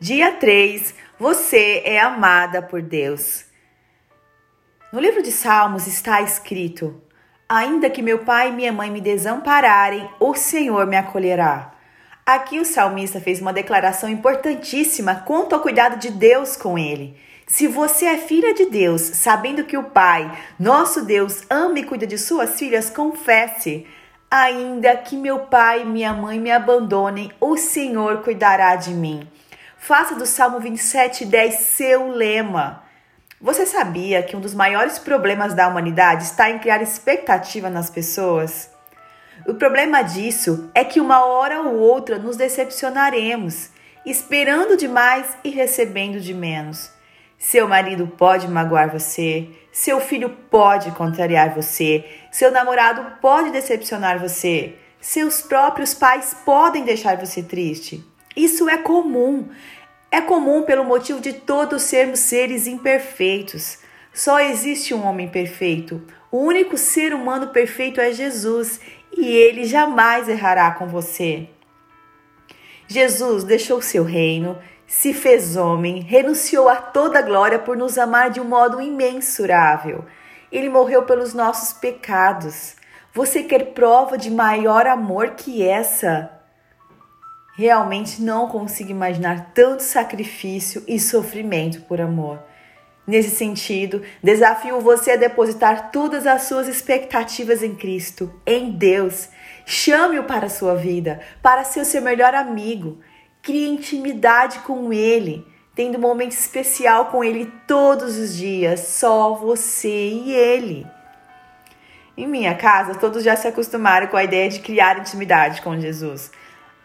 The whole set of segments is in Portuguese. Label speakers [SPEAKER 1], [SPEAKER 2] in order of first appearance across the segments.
[SPEAKER 1] Dia 3. Você é amada por Deus. No livro de Salmos está escrito: Ainda que meu pai e minha mãe me desampararem, o Senhor me acolherá. Aqui o salmista fez uma declaração importantíssima quanto ao cuidado de Deus com ele. Se você é filha de Deus, sabendo que o Pai, nosso Deus, ama e cuida de suas filhas, confesse: Ainda que meu pai e minha mãe me abandonem, o Senhor cuidará de mim. Faça do Salmo 27, 10 seu lema. Você sabia que um dos maiores problemas da humanidade está em criar expectativa nas pessoas? O problema disso é que uma hora ou outra nos decepcionaremos, esperando demais e recebendo de menos. Seu marido pode magoar você, seu filho pode contrariar você, seu namorado pode decepcionar você, seus próprios pais podem deixar você triste. Isso é comum. É comum pelo motivo de todos sermos seres imperfeitos. Só existe um homem perfeito. O único ser humano perfeito é Jesus e ele jamais errará com você. Jesus deixou seu reino, se fez homem, renunciou a toda glória por nos amar de um modo imensurável. Ele morreu pelos nossos pecados. Você quer prova de maior amor que essa? Realmente não consigo imaginar tanto sacrifício e sofrimento por amor. Nesse sentido, desafio você a depositar todas as suas expectativas em Cristo, em Deus. Chame-o para a sua vida, para ser o seu melhor amigo. Crie intimidade com Ele, tendo um momento especial com Ele todos os dias, só você e Ele. Em minha casa, todos já se acostumaram com a ideia de criar intimidade com Jesus.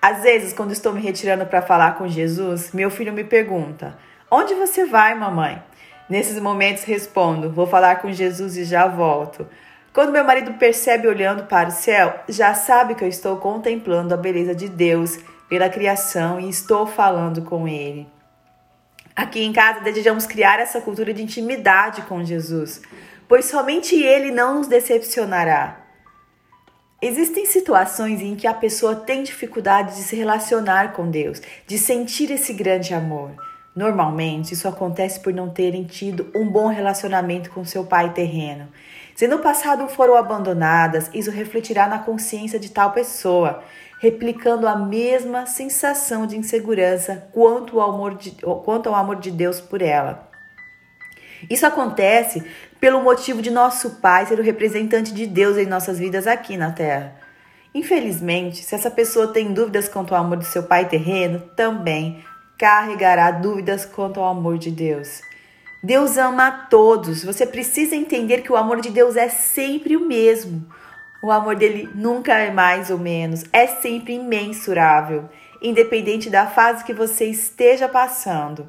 [SPEAKER 1] Às vezes, quando estou me retirando para falar com Jesus, meu filho me pergunta: Onde você vai, mamãe? Nesses momentos respondo: Vou falar com Jesus e já volto. Quando meu marido percebe olhando para o céu, já sabe que eu estou contemplando a beleza de Deus pela criação e estou falando com Ele. Aqui em casa desejamos criar essa cultura de intimidade com Jesus, pois somente Ele não nos decepcionará. Existem situações em que a pessoa tem dificuldade de se relacionar com Deus, de sentir esse grande amor. Normalmente, isso acontece por não terem tido um bom relacionamento com seu pai terreno. Se no passado foram abandonadas, isso refletirá na consciência de tal pessoa, replicando a mesma sensação de insegurança quanto ao amor de, quanto ao amor de Deus por ela. Isso acontece pelo motivo de nosso Pai ser o representante de Deus em nossas vidas aqui na Terra. Infelizmente, se essa pessoa tem dúvidas quanto ao amor do seu pai terreno, também carregará dúvidas quanto ao amor de Deus. Deus ama a todos. Você precisa entender que o amor de Deus é sempre o mesmo. O amor dele nunca é mais ou menos, é sempre imensurável, independente da fase que você esteja passando.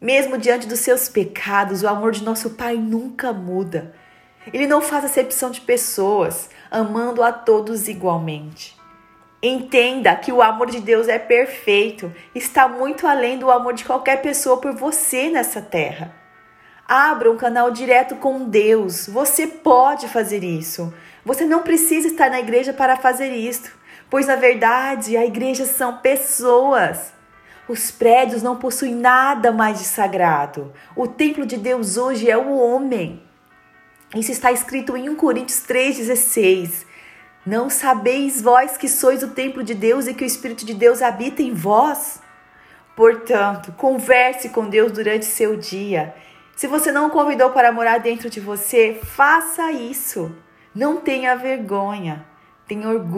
[SPEAKER 1] Mesmo diante dos seus pecados, o amor de nosso Pai nunca muda. Ele não faz acepção de pessoas, amando a todos igualmente. Entenda que o amor de Deus é perfeito, está muito além do amor de qualquer pessoa por você nessa terra. Abra um canal direto com Deus. Você pode fazer isso. Você não precisa estar na igreja para fazer isso, pois na verdade a igreja são pessoas. Os prédios não possuem nada mais de sagrado. O templo de Deus hoje é o homem. Isso está escrito em 1 Coríntios 3,16. Não sabeis vós que sois o templo de Deus e que o Espírito de Deus habita em vós? Portanto, converse com Deus durante seu dia. Se você não convidou para morar dentro de você, faça isso. Não tenha vergonha, tenha orgulho.